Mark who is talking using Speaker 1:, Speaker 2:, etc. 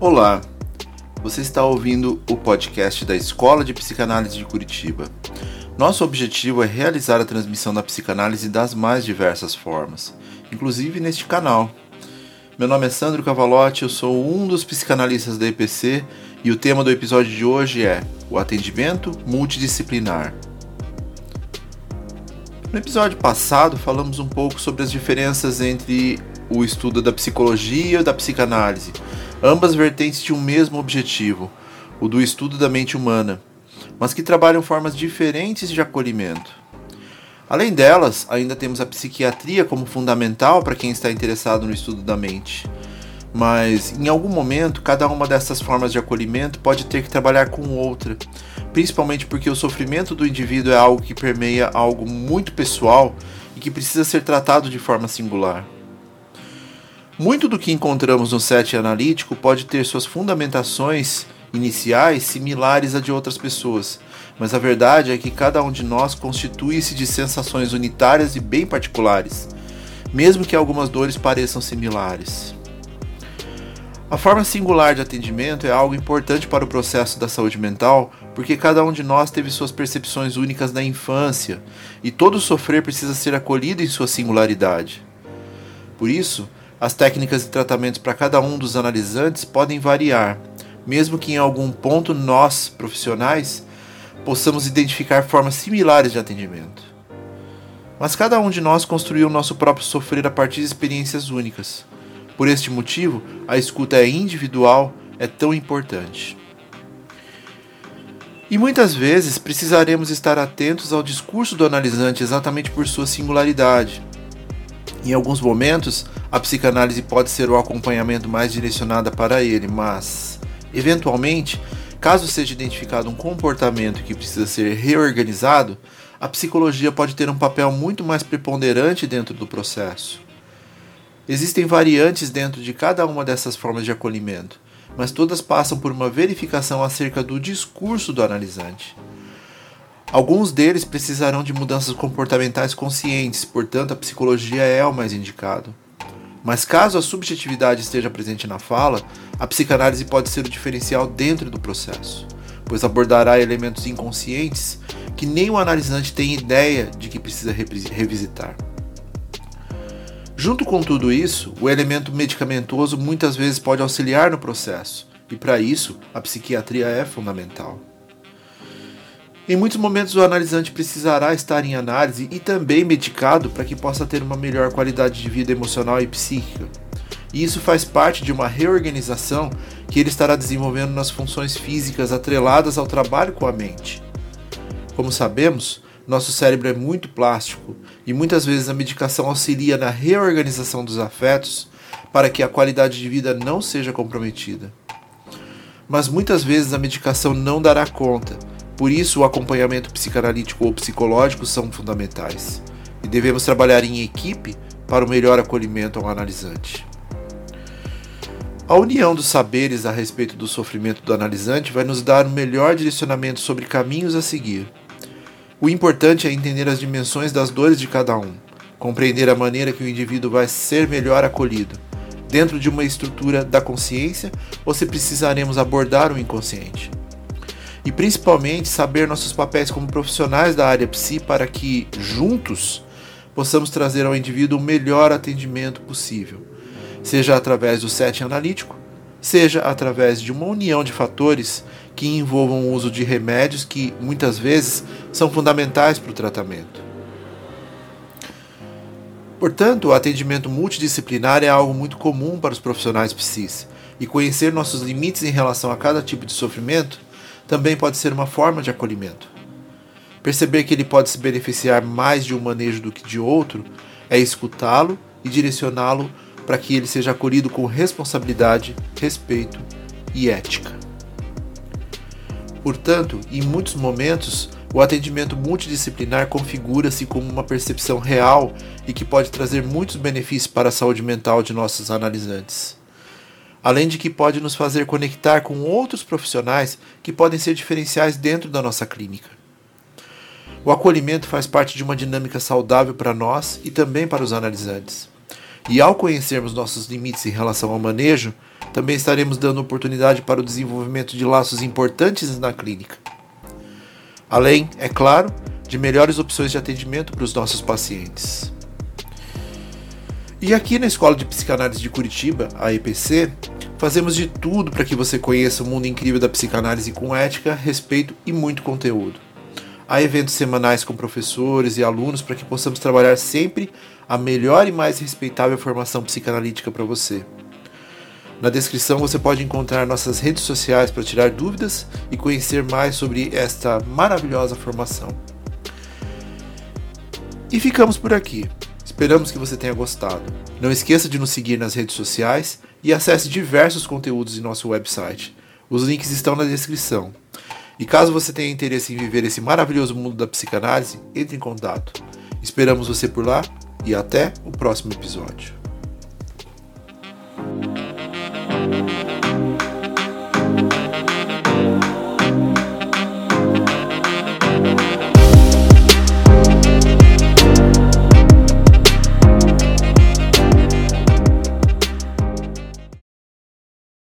Speaker 1: Olá, você está ouvindo o podcast da Escola de Psicanálise de Curitiba. Nosso objetivo é realizar a transmissão da psicanálise das mais diversas formas, inclusive neste canal. Meu nome é Sandro Cavalotti, eu sou um dos psicanalistas da EPC e o tema do episódio de hoje é o atendimento multidisciplinar. No episódio passado, falamos um pouco sobre as diferenças entre o estudo da psicologia e da psicanálise, ambas vertentes de um mesmo objetivo, o do estudo da mente humana, mas que trabalham formas diferentes de acolhimento. Além delas, ainda temos a psiquiatria como fundamental para quem está interessado no estudo da mente. Mas, em algum momento, cada uma dessas formas de acolhimento pode ter que trabalhar com outra, principalmente porque o sofrimento do indivíduo é algo que permeia algo muito pessoal e que precisa ser tratado de forma singular. Muito do que encontramos no set analítico pode ter suas fundamentações iniciais similares a de outras pessoas, mas a verdade é que cada um de nós constitui-se de sensações unitárias e bem particulares, mesmo que algumas dores pareçam similares. A forma singular de atendimento é algo importante para o processo da saúde mental, porque cada um de nós teve suas percepções únicas na infância, e todo sofrer precisa ser acolhido em sua singularidade. Por isso, as técnicas e tratamentos para cada um dos analisantes podem variar, mesmo que em algum ponto nós, profissionais, possamos identificar formas similares de atendimento. Mas cada um de nós construiu o nosso próprio sofrer a partir de experiências únicas. Por este motivo, a escuta é individual é tão importante. E muitas vezes precisaremos estar atentos ao discurso do analisante exatamente por sua singularidade. Em alguns momentos, a psicanálise pode ser o acompanhamento mais direcionada para ele, mas, eventualmente, caso seja identificado um comportamento que precisa ser reorganizado, a psicologia pode ter um papel muito mais preponderante dentro do processo. Existem variantes dentro de cada uma dessas formas de acolhimento, mas todas passam por uma verificação acerca do discurso do analisante. Alguns deles precisarão de mudanças comportamentais conscientes, portanto, a psicologia é o mais indicado. Mas caso a subjetividade esteja presente na fala, a psicanálise pode ser o diferencial dentro do processo, pois abordará elementos inconscientes que nem o analisante tem ideia de que precisa revisitar. Junto com tudo isso, o elemento medicamentoso muitas vezes pode auxiliar no processo, e para isso a psiquiatria é fundamental. Em muitos momentos, o analisante precisará estar em análise e também medicado para que possa ter uma melhor qualidade de vida emocional e psíquica. E isso faz parte de uma reorganização que ele estará desenvolvendo nas funções físicas atreladas ao trabalho com a mente. Como sabemos, nosso cérebro é muito plástico e muitas vezes a medicação auxilia na reorganização dos afetos para que a qualidade de vida não seja comprometida. Mas muitas vezes a medicação não dará conta por isso, o acompanhamento psicanalítico ou psicológico são fundamentais e devemos trabalhar em equipe para o melhor acolhimento ao analisante. A união dos saberes a respeito do sofrimento do analisante vai nos dar um melhor direcionamento sobre caminhos a seguir. O importante é entender as dimensões das dores de cada um, compreender a maneira que o indivíduo vai ser melhor acolhido, dentro de uma estrutura da consciência ou se precisaremos abordar o inconsciente e principalmente saber nossos papéis como profissionais da área psi para que, juntos, possamos trazer ao indivíduo o melhor atendimento possível, seja através do setting analítico, seja através de uma união de fatores que envolvam o uso de remédios que muitas vezes são fundamentais para o tratamento. Portanto, o atendimento multidisciplinar é algo muito comum para os profissionais psis, e conhecer nossos limites em relação a cada tipo de sofrimento também pode ser uma forma de acolhimento. Perceber que ele pode se beneficiar mais de um manejo do que de outro é escutá-lo e direcioná-lo para que ele seja acolhido com responsabilidade, respeito e ética. Portanto, em muitos momentos, o atendimento multidisciplinar configura-se como uma percepção real e que pode trazer muitos benefícios para a saúde mental de nossos analisantes além de que pode nos fazer conectar com outros profissionais que podem ser diferenciais dentro da nossa clínica. O acolhimento faz parte de uma dinâmica saudável para nós e também para os analisantes. E ao conhecermos nossos limites em relação ao manejo, também estaremos dando oportunidade para o desenvolvimento de laços importantes na clínica. Além, é claro, de melhores opções de atendimento para os nossos pacientes. E aqui na Escola de Psicanálise de Curitiba, a EPC, fazemos de tudo para que você conheça o mundo incrível da psicanálise com ética, respeito e muito conteúdo. Há eventos semanais com professores e alunos para que possamos trabalhar sempre a melhor e mais respeitável formação psicanalítica para você. Na descrição você pode encontrar nossas redes sociais para tirar dúvidas e conhecer mais sobre esta maravilhosa formação. E ficamos por aqui. Esperamos que você tenha gostado. Não esqueça de nos seguir nas redes sociais e acesse diversos conteúdos em nosso website. Os links estão na descrição. E caso você tenha interesse em viver esse maravilhoso mundo da psicanálise, entre em contato. Esperamos você por lá e até o próximo episódio.